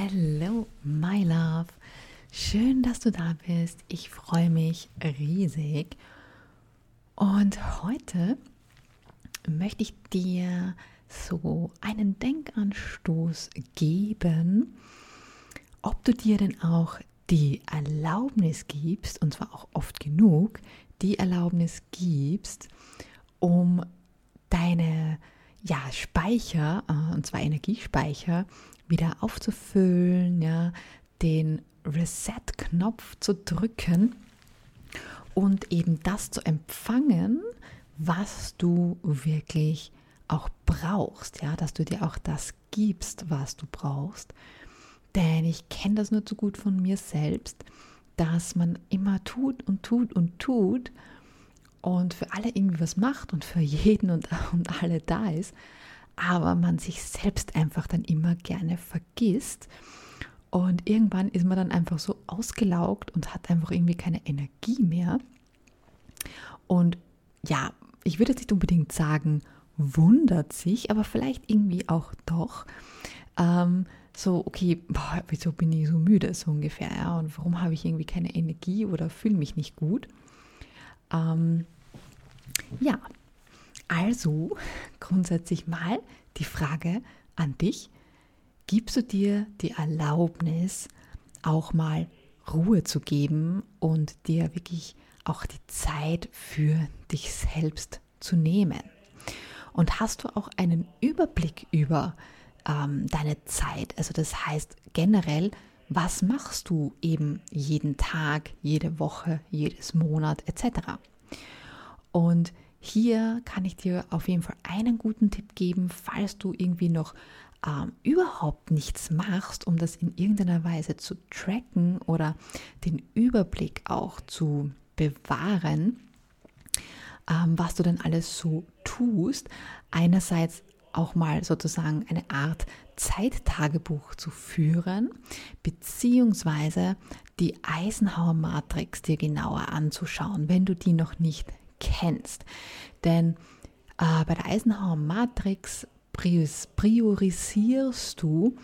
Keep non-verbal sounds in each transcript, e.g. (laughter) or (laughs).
Hello, my love. Schön, dass du da bist. Ich freue mich riesig. Und heute möchte ich dir so einen Denkanstoß geben, ob du dir denn auch die Erlaubnis gibst, und zwar auch oft genug, die Erlaubnis gibst, um deine ja, Speicher, äh, und zwar Energiespeicher, wieder aufzufüllen, ja, den Reset-Knopf zu drücken und eben das zu empfangen, was du wirklich auch brauchst, ja, dass du dir auch das gibst, was du brauchst. Denn ich kenne das nur zu gut von mir selbst, dass man immer tut und tut und tut und für alle irgendwie was macht und für jeden und, und alle da ist, aber man sich selbst einfach dann immer gerne vergisst. Und irgendwann ist man dann einfach so ausgelaugt und hat einfach irgendwie keine Energie mehr. Und ja, ich würde jetzt nicht unbedingt sagen, wundert sich, aber vielleicht irgendwie auch doch. Ähm, so, okay, boah, wieso bin ich so müde, so ungefähr, ja, und warum habe ich irgendwie keine Energie oder fühle mich nicht gut? Ähm, ja, also (laughs) grundsätzlich mal die Frage an dich, gibst du dir die Erlaubnis, auch mal Ruhe zu geben und dir wirklich auch die Zeit für dich selbst zu nehmen? Und hast du auch einen Überblick über ähm, deine Zeit? Also das heißt generell, was machst du eben jeden Tag, jede Woche, jedes Monat etc. Und hier kann ich dir auf jeden Fall einen guten Tipp geben, falls du irgendwie noch ähm, überhaupt nichts machst, um das in irgendeiner Weise zu tracken oder den Überblick auch zu bewahren, ähm, was du denn alles so tust. Einerseits auch mal sozusagen eine Art Zeittagebuch zu führen, beziehungsweise die Eisenhower-Matrix dir genauer anzuschauen, wenn du die noch nicht kennst. Denn äh, bei der Eisenhower Matrix priorisierst du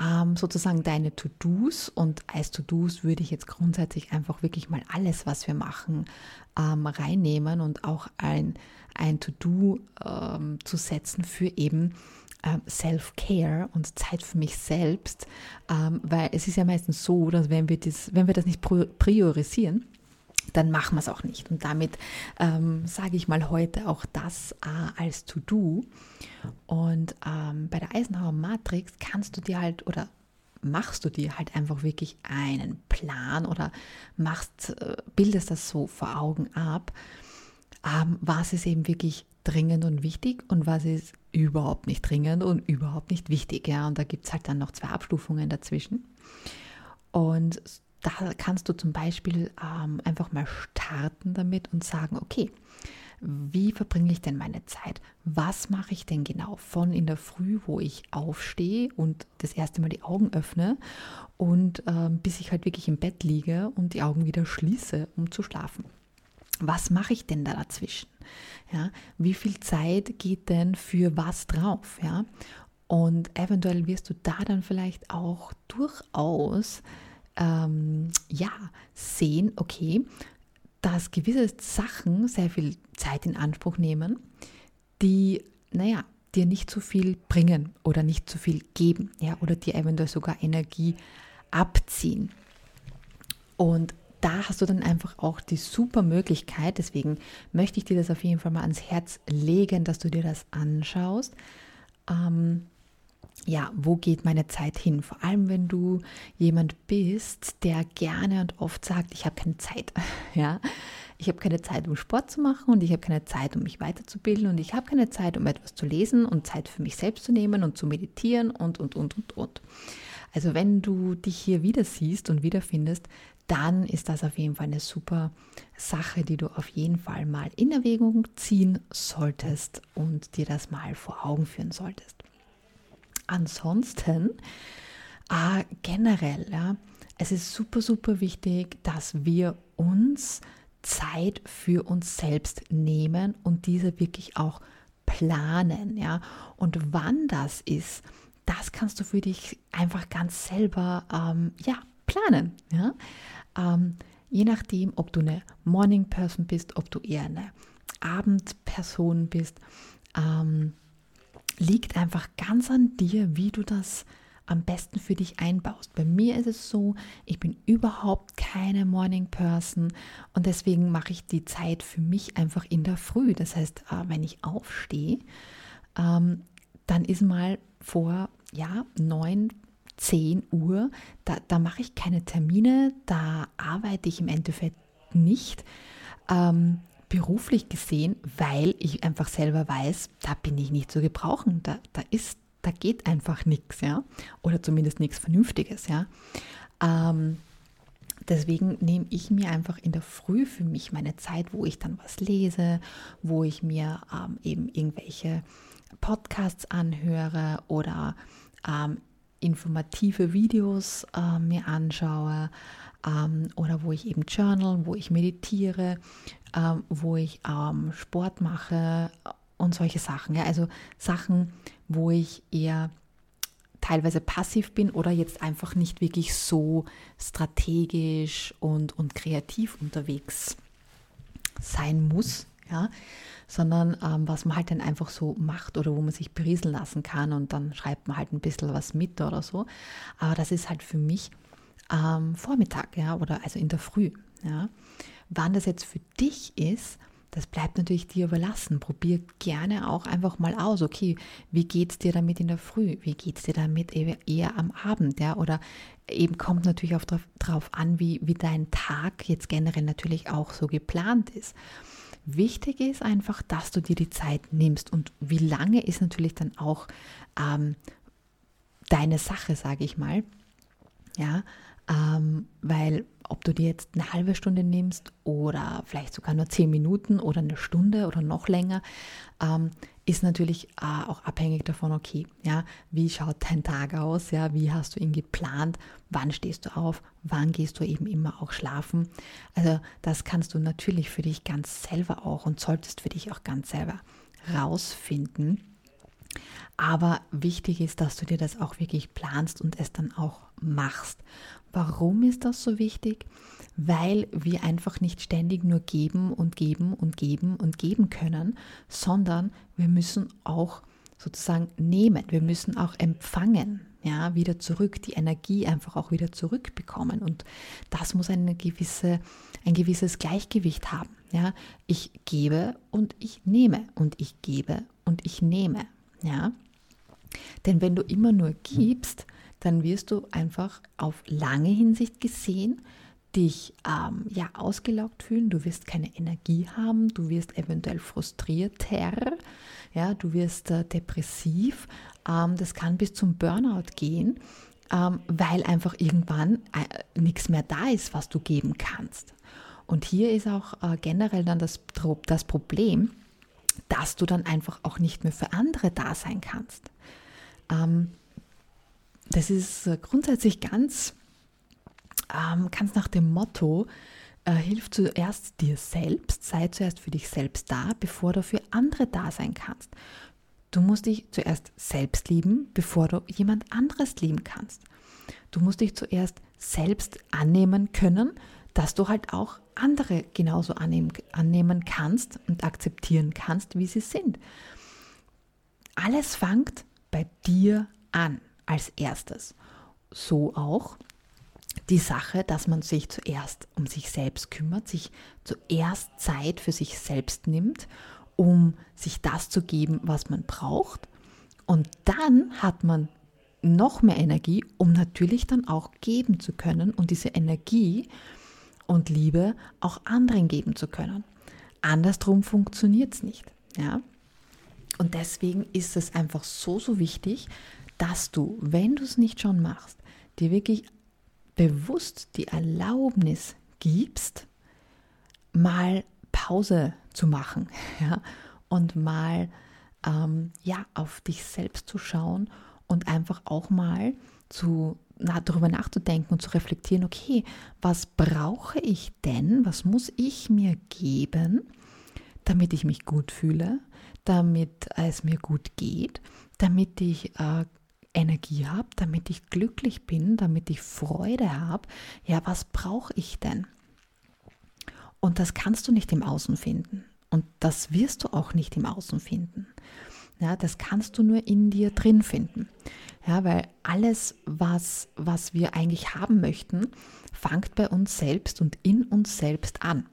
ähm, sozusagen deine To-Dos und als To-Dos würde ich jetzt grundsätzlich einfach wirklich mal alles, was wir machen, ähm, reinnehmen und auch ein, ein To-Do ähm, zu setzen für eben ähm, Self-Care und Zeit für mich selbst, ähm, weil es ist ja meistens so, dass wenn wir das, wenn wir das nicht priorisieren, dann machen wir es auch nicht. Und damit ähm, sage ich mal heute auch das äh, als To-Do. Und ähm, bei der Eisenhower Matrix kannst du dir halt oder machst du dir halt einfach wirklich einen Plan oder machst, äh, bildest das so vor Augen ab, ähm, was ist eben wirklich dringend und wichtig und was ist überhaupt nicht dringend und überhaupt nicht wichtig. Ja? Und da gibt es halt dann noch zwei Abstufungen dazwischen. Und da kannst du zum Beispiel ähm, einfach mal starten damit und sagen, okay, wie verbringe ich denn meine Zeit? Was mache ich denn genau von in der Früh, wo ich aufstehe und das erste Mal die Augen öffne und ähm, bis ich halt wirklich im Bett liege und die Augen wieder schließe, um zu schlafen? Was mache ich denn da dazwischen? Ja, wie viel Zeit geht denn für was drauf? Ja, und eventuell wirst du da dann vielleicht auch durchaus ähm, ja, sehen, okay, dass gewisse Sachen sehr viel Zeit in Anspruch nehmen, die, naja, dir nicht so viel bringen oder nicht so viel geben, ja, oder dir eventuell sogar Energie abziehen. Und da hast du dann einfach auch die super Möglichkeit, deswegen möchte ich dir das auf jeden Fall mal ans Herz legen, dass du dir das anschaust. Ähm, ja, wo geht meine Zeit hin? Vor allem, wenn du jemand bist, der gerne und oft sagt, ich habe keine Zeit. (laughs) Ja, ich habe keine Zeit, um Sport zu machen und ich habe keine Zeit, um mich weiterzubilden und ich habe keine Zeit, um etwas zu lesen und Zeit für mich selbst zu nehmen und zu meditieren und, und, und, und, und. Also wenn du dich hier wieder siehst und wiederfindest, dann ist das auf jeden Fall eine super Sache, die du auf jeden Fall mal in Erwägung ziehen solltest und dir das mal vor Augen führen solltest. Ansonsten äh, generell, ja, es ist super, super wichtig, dass wir uns Zeit für uns selbst nehmen und diese wirklich auch planen, ja. Und wann das ist, das kannst du für dich einfach ganz selber ähm, ja, planen. Ja? Ähm, je nachdem, ob du eine Morning Person bist, ob du eher eine Abendperson bist, ähm, liegt einfach ganz an dir, wie du das am besten für dich einbaust. Bei mir ist es so, ich bin überhaupt keine Morning Person und deswegen mache ich die Zeit für mich einfach in der Früh. Das heißt, äh, wenn ich aufstehe, ähm, dann ist mal vor ja, 9, 10 Uhr, da, da mache ich keine Termine, da arbeite ich im Endeffekt nicht. Ähm, beruflich gesehen, weil ich einfach selber weiß, da bin ich nicht zu gebrauchen. Da, da ist, da geht einfach nichts, ja. Oder zumindest nichts Vernünftiges, ja. Ähm, deswegen nehme ich mir einfach in der Früh für mich meine Zeit, wo ich dann was lese, wo ich mir ähm, eben irgendwelche Podcasts anhöre oder ähm, informative Videos äh, mir anschaue ähm, oder wo ich eben journal, wo ich meditiere, ähm, wo ich ähm, Sport mache und solche Sachen. Ja? Also Sachen, wo ich eher teilweise passiv bin oder jetzt einfach nicht wirklich so strategisch und, und kreativ unterwegs sein muss, ja, sondern ähm, was man halt dann einfach so macht oder wo man sich berieseln lassen kann und dann schreibt man halt ein bisschen was mit oder so. Aber das ist halt für mich am Vormittag, ja, oder also in der Früh, ja. Wann das jetzt für dich ist, das bleibt natürlich dir überlassen. Probier gerne auch einfach mal aus, okay, wie geht es dir damit in der Früh? Wie geht es dir damit eher am Abend? Ja? Oder eben kommt natürlich auch darauf an, wie, wie dein Tag jetzt generell natürlich auch so geplant ist. Wichtig ist einfach, dass du dir die Zeit nimmst und wie lange ist natürlich dann auch ähm, deine Sache, sage ich mal. Ja, ähm, weil ob du dir jetzt eine halbe Stunde nimmst oder vielleicht sogar nur zehn Minuten oder eine Stunde oder noch länger, ähm, ist natürlich äh, auch abhängig davon, okay, ja, wie schaut dein Tag aus, ja, wie hast du ihn geplant, wann stehst du auf, wann gehst du eben immer auch schlafen. Also das kannst du natürlich für dich ganz selber auch und solltest für dich auch ganz selber rausfinden. Aber wichtig ist, dass du dir das auch wirklich planst und es dann auch machst. Warum ist das so wichtig? Weil wir einfach nicht ständig nur geben und geben und geben und geben können, sondern wir müssen auch sozusagen nehmen, wir müssen auch empfangen, ja, wieder zurück, die Energie einfach auch wieder zurückbekommen und das muss eine gewisse, ein gewisses Gleichgewicht haben, ja. Ich gebe und ich nehme und ich gebe und ich nehme, ja. Denn wenn du immer nur gibst, dann wirst du einfach auf lange Hinsicht gesehen dich ähm, ja ausgelaugt fühlen, du wirst keine Energie haben, du wirst eventuell frustrierter, ja, du wirst äh, depressiv, ähm, das kann bis zum Burnout gehen, ähm, weil einfach irgendwann äh, nichts mehr da ist, was du geben kannst. Und hier ist auch äh, generell dann das, das Problem, dass du dann einfach auch nicht mehr für andere da sein kannst. Ähm, das ist äh, grundsätzlich ganz, ähm, ganz nach dem Motto, äh, hilf zuerst dir selbst, sei zuerst für dich selbst da, bevor du für andere da sein kannst. Du musst dich zuerst selbst lieben, bevor du jemand anderes lieben kannst. Du musst dich zuerst selbst annehmen können, dass du halt auch andere genauso annehmen, annehmen kannst und akzeptieren kannst, wie sie sind. Alles fängt bei dir an als erstes. So auch die Sache, dass man sich zuerst um sich selbst kümmert, sich zuerst Zeit für sich selbst nimmt, um sich das zu geben, was man braucht. Und dann hat man noch mehr Energie, um natürlich dann auch geben zu können und diese Energie und Liebe auch anderen geben zu können. Andersrum funktioniert es nicht. Ja? Und deswegen ist es einfach so, so wichtig, dass du, wenn du es nicht schon machst, dir wirklich bewusst die Erlaubnis gibst, mal Pause zu machen (laughs) ja, und mal ähm, ja, auf dich selbst zu schauen und einfach auch mal zu, na, darüber nachzudenken und zu reflektieren, okay, was brauche ich denn, was muss ich mir geben, damit ich mich gut fühle, damit es mir gut geht, damit ich äh, Energie habe, damit ich glücklich bin, damit ich Freude habe, ja, was brauche ich denn? Und das kannst du nicht im Außen finden. Und das wirst du auch nicht im Außen finden. Ja, das kannst du nur in dir drin finden. Ja, weil alles, was, was wir eigentlich haben möchten, fängt bei uns selbst und in uns selbst an.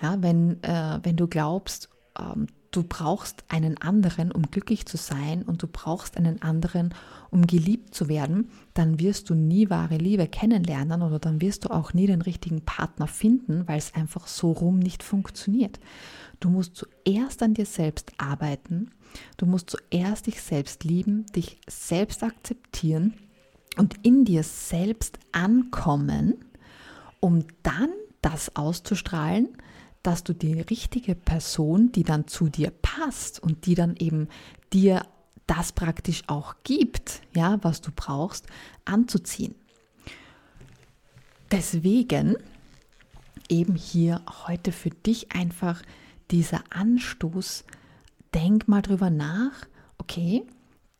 Ja, wenn, äh, wenn du glaubst, ähm, du brauchst einen anderen, um glücklich zu sein und du brauchst einen anderen, um geliebt zu werden, dann wirst du nie wahre Liebe kennenlernen oder dann wirst du auch nie den richtigen Partner finden, weil es einfach so rum nicht funktioniert. Du musst zuerst an dir selbst arbeiten, du musst zuerst dich selbst lieben, dich selbst akzeptieren und in dir selbst ankommen, um dann das auszustrahlen, dass du die richtige Person, die dann zu dir passt und die dann eben dir das praktisch auch gibt, ja, was du brauchst, anzuziehen. Deswegen eben hier heute für dich einfach dieser Anstoß, denk mal drüber nach, okay,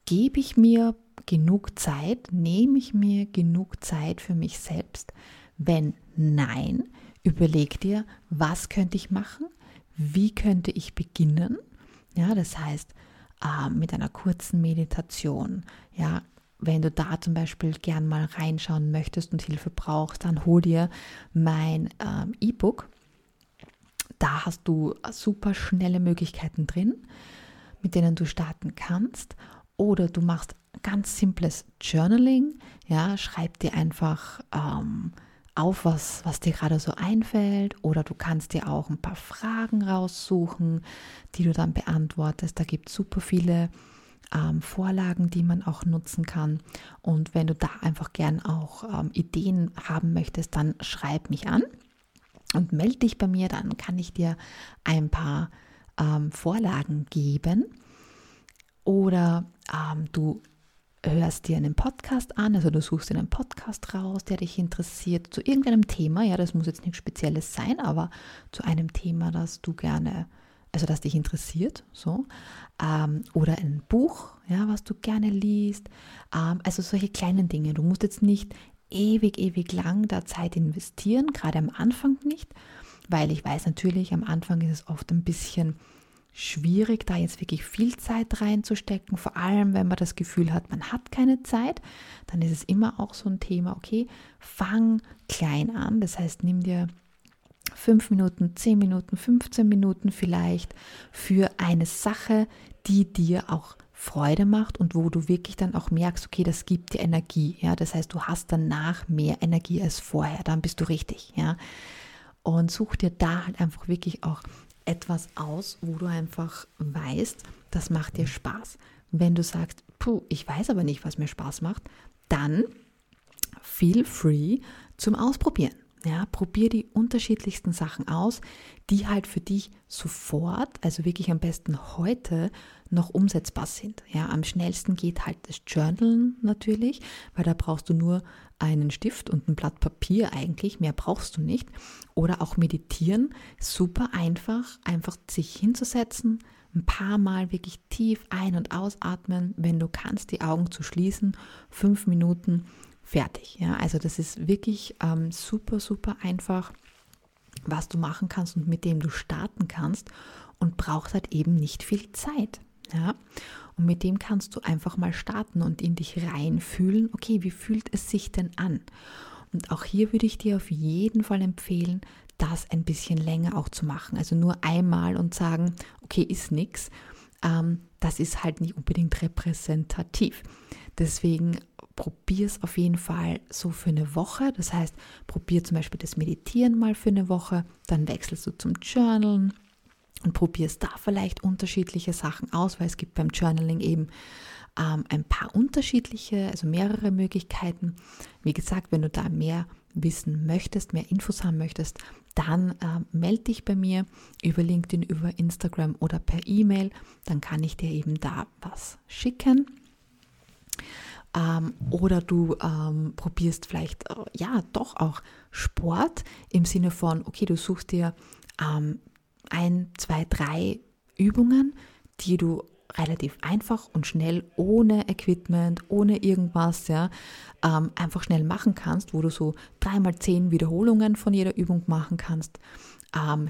gebe ich mir genug Zeit, nehme ich mir genug Zeit für mich selbst? Wenn nein, Überleg dir, was könnte ich machen? Wie könnte ich beginnen? Ja, das heißt, äh, mit einer kurzen Meditation. Ja, wenn du da zum Beispiel gern mal reinschauen möchtest und Hilfe brauchst, dann hol dir mein ähm, E-Book. Da hast du super schnelle Möglichkeiten drin, mit denen du starten kannst. Oder du machst ganz simples Journaling. Ja, schreib dir einfach ähm, auf, was, was dir gerade so einfällt. Oder du kannst dir auch ein paar Fragen raussuchen, die du dann beantwortest. Da gibt es super viele ähm, Vorlagen, die man auch nutzen kann. Und wenn du da einfach gern auch ähm, Ideen haben möchtest, dann schreib mich an und melde dich bei mir. Dann kann ich dir ein paar ähm, Vorlagen geben. Oder ähm, du hörst dir einen Podcast an, also du suchst dir einen Podcast raus, der dich interessiert, zu irgendeinem Thema, ja, das muss jetzt nichts Spezielles sein, aber zu einem Thema, das du gerne, also das dich interessiert, so, ähm, oder ein Buch, ja, was du gerne liest, ähm, also solche kleinen Dinge. Du musst jetzt nicht ewig, ewig lang da Zeit investieren, gerade am Anfang nicht, weil ich weiß natürlich, am Anfang ist es oft ein bisschen schwierig, da jetzt wirklich viel Zeit reinzustecken. Vor allem, wenn man das Gefühl hat, man hat keine Zeit, dann ist es immer auch so ein Thema, okay, fang klein an. Das heißt, nimm dir fünf Minuten, zehn Minuten, 15 Minuten vielleicht für eine Sache, die dir auch Freude macht und wo du wirklich dann auch merkst, okay, das gibt dir Energie. Ja, das heißt, du hast danach mehr Energie als vorher. Dann bist du richtig. Ja, und such dir da halt einfach wirklich auch etwas aus, wo du einfach weißt, das macht dir Spaß. Wenn du sagst, puh, ich weiß aber nicht, was mir Spaß macht, dann feel free zum Ausprobieren. Ja, probier die unterschiedlichsten Sachen aus, die halt für dich sofort, also wirklich am besten heute, noch umsetzbar sind. Ja, am schnellsten geht halt das Journalen natürlich, weil da brauchst du nur einen Stift und ein Blatt Papier eigentlich, mehr brauchst du nicht. Oder auch meditieren, super einfach, einfach sich hinzusetzen, ein paar Mal wirklich tief ein- und ausatmen, wenn du kannst, die Augen zu schließen, fünf Minuten fertig. Ja, also das ist wirklich ähm, super, super einfach, was du machen kannst und mit dem du starten kannst und braucht halt eben nicht viel Zeit. Ja, und mit dem kannst du einfach mal starten und in dich reinfühlen, okay, wie fühlt es sich denn an? Und auch hier würde ich dir auf jeden Fall empfehlen, das ein bisschen länger auch zu machen. Also nur einmal und sagen, okay, ist nichts. Ähm, das ist halt nicht unbedingt repräsentativ. Deswegen probier es auf jeden Fall so für eine Woche. Das heißt, probier zum Beispiel das Meditieren mal für eine Woche, dann wechselst du zum Journalen und probierst da vielleicht unterschiedliche Sachen aus, weil es gibt beim Journaling eben ähm, ein paar unterschiedliche, also mehrere Möglichkeiten. Wie gesagt, wenn du da mehr wissen möchtest, mehr Infos haben möchtest, dann äh, melde dich bei mir über LinkedIn, über Instagram oder per E-Mail. Dann kann ich dir eben da was schicken. Ähm, oder du ähm, probierst vielleicht, äh, ja, doch auch Sport im Sinne von, okay, du suchst dir ähm, ein, zwei, drei Übungen, die du relativ einfach und schnell, ohne Equipment, ohne irgendwas, ja, ähm, einfach schnell machen kannst, wo du so dreimal zehn Wiederholungen von jeder Übung machen kannst. Ähm,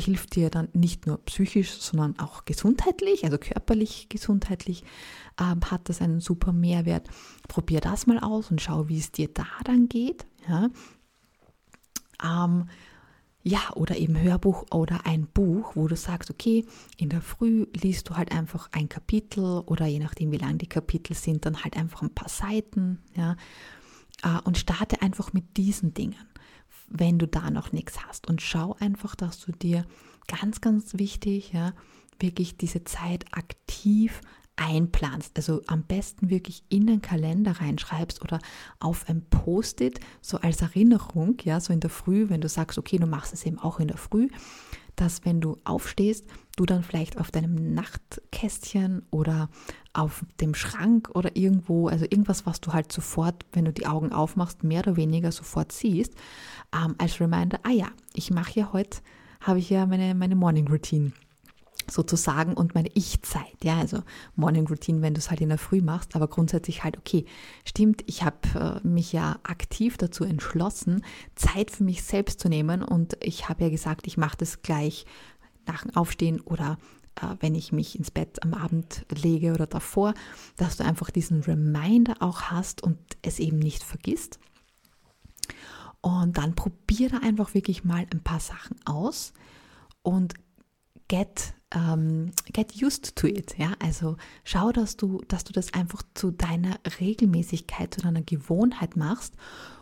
hilft dir dann nicht nur psychisch, sondern auch gesundheitlich, also körperlich, gesundheitlich ähm, hat das einen super Mehrwert. Probier das mal aus und schau, wie es dir da dann geht. Ja, ähm, ja, oder eben Hörbuch oder ein Buch, wo du sagst, okay, in der Früh liest du halt einfach ein Kapitel oder je nachdem, wie lang die Kapitel sind, dann halt einfach ein paar Seiten, ja, äh, und starte einfach mit diesen Dingen, wenn du da noch nichts hast und schau einfach, dass du dir ganz, ganz wichtig, ja, wirklich diese Zeit aktiv einplanst. Also am besten wirklich in den Kalender reinschreibst oder auf ein Post-it, so als Erinnerung, ja, so in der Früh, wenn du sagst, okay, du machst es eben auch in der Früh, dass wenn du aufstehst, du dann vielleicht auf deinem Nachtkästchen oder auf dem Schrank oder irgendwo, also irgendwas, was du halt sofort, wenn du die Augen aufmachst, mehr oder weniger sofort siehst, ähm, als Reminder, ah ja, ich mache ja heute, habe ich ja meine, meine Morning Routine sozusagen und meine Ich-Zeit. Ja, also Morning Routine, wenn du es halt in der Früh machst, aber grundsätzlich halt, okay, stimmt, ich habe äh, mich ja aktiv dazu entschlossen, Zeit für mich selbst zu nehmen und ich habe ja gesagt, ich mache das gleich nach dem Aufstehen oder äh, wenn ich mich ins Bett am Abend lege oder davor, dass du einfach diesen Reminder auch hast und es eben nicht vergisst. Und dann probiere einfach wirklich mal ein paar Sachen aus und get, um, get used to it. Ja? Also schau, dass du, dass du das einfach zu deiner Regelmäßigkeit, zu deiner Gewohnheit machst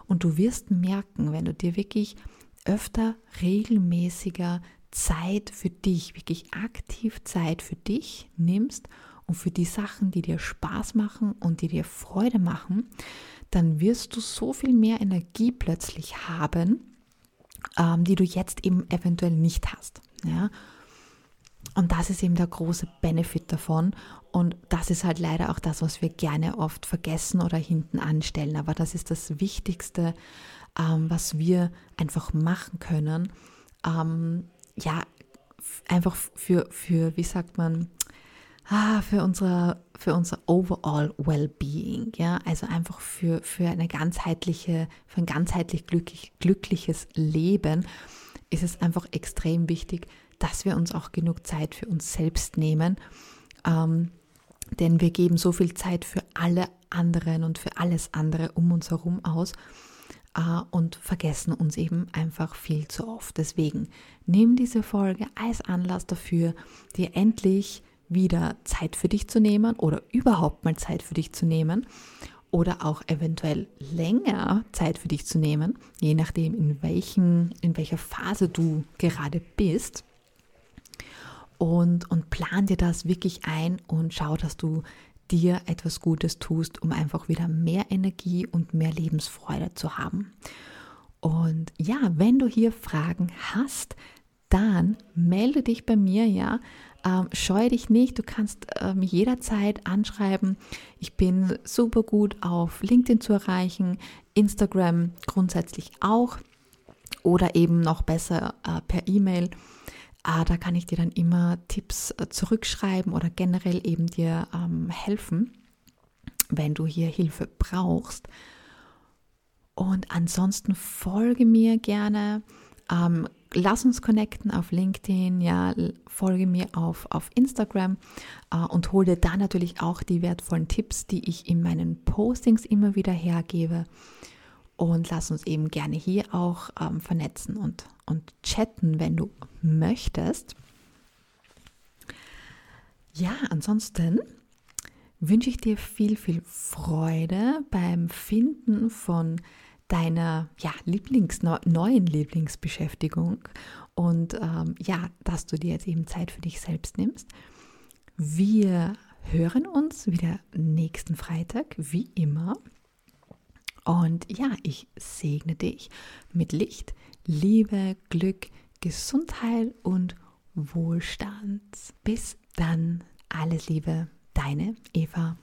und du wirst merken, wenn du dir wirklich öfter regelmäßiger Zeit für dich, wirklich aktiv Zeit für dich nimmst und für die Sachen, die dir Spaß machen und die dir Freude machen, dann wirst du so viel mehr Energie plötzlich haben, ähm, die du jetzt eben eventuell nicht hast. Ja? Und das ist eben der große Benefit davon. Und das ist halt leider auch das, was wir gerne oft vergessen oder hinten anstellen. Aber das ist das Wichtigste, ähm, was wir einfach machen können. Ähm, ja, einfach für, für, wie sagt man, ah, für, unsere, für unser overall Well-Being. Ja? Also einfach für, für eine ganzheitliche, für ein ganzheitlich glücklich, glückliches Leben ist es einfach extrem wichtig, dass wir uns auch genug Zeit für uns selbst nehmen. Ähm, denn wir geben so viel Zeit für alle anderen und für alles andere um uns herum aus äh, und vergessen uns eben einfach viel zu oft. Deswegen nimm diese Folge als Anlass dafür, dir endlich wieder Zeit für dich zu nehmen oder überhaupt mal Zeit für dich zu nehmen oder auch eventuell länger Zeit für dich zu nehmen, je nachdem in welchen in welcher Phase du gerade bist und, und plan dir das wirklich ein und schau, dass du dir etwas Gutes tust, um einfach wieder mehr Energie und mehr Lebensfreude zu haben. Und ja, wenn du hier Fragen hast, dann melde dich bei mir, ja. Ähm, scheue dich nicht, du kannst äh, mich jederzeit anschreiben. Ich bin super gut auf LinkedIn zu erreichen, Instagram grundsätzlich auch oder eben noch besser äh, per E-Mail. Ah, da kann ich dir dann immer Tipps äh, zurückschreiben oder generell eben dir ähm, helfen, wenn du hier Hilfe brauchst. Und ansonsten folge mir gerne. Ähm, lass uns connecten auf LinkedIn, ja, folge mir auf, auf Instagram äh, und hol dir da natürlich auch die wertvollen Tipps, die ich in meinen Postings immer wieder hergebe und lass uns eben gerne hier auch ähm, vernetzen und, und chatten, wenn du möchtest. Ja, ansonsten wünsche ich dir viel, viel Freude beim Finden von deiner ja, Lieblings, neuen Lieblingsbeschäftigung und ähm, ja, dass du dir jetzt eben Zeit für dich selbst nimmst. Wir hören uns wieder nächsten Freitag, wie immer. Und ja, ich segne dich mit Licht, Liebe, Glück, Gesundheit und Wohlstand. Bis dann, alles Liebe, deine Eva.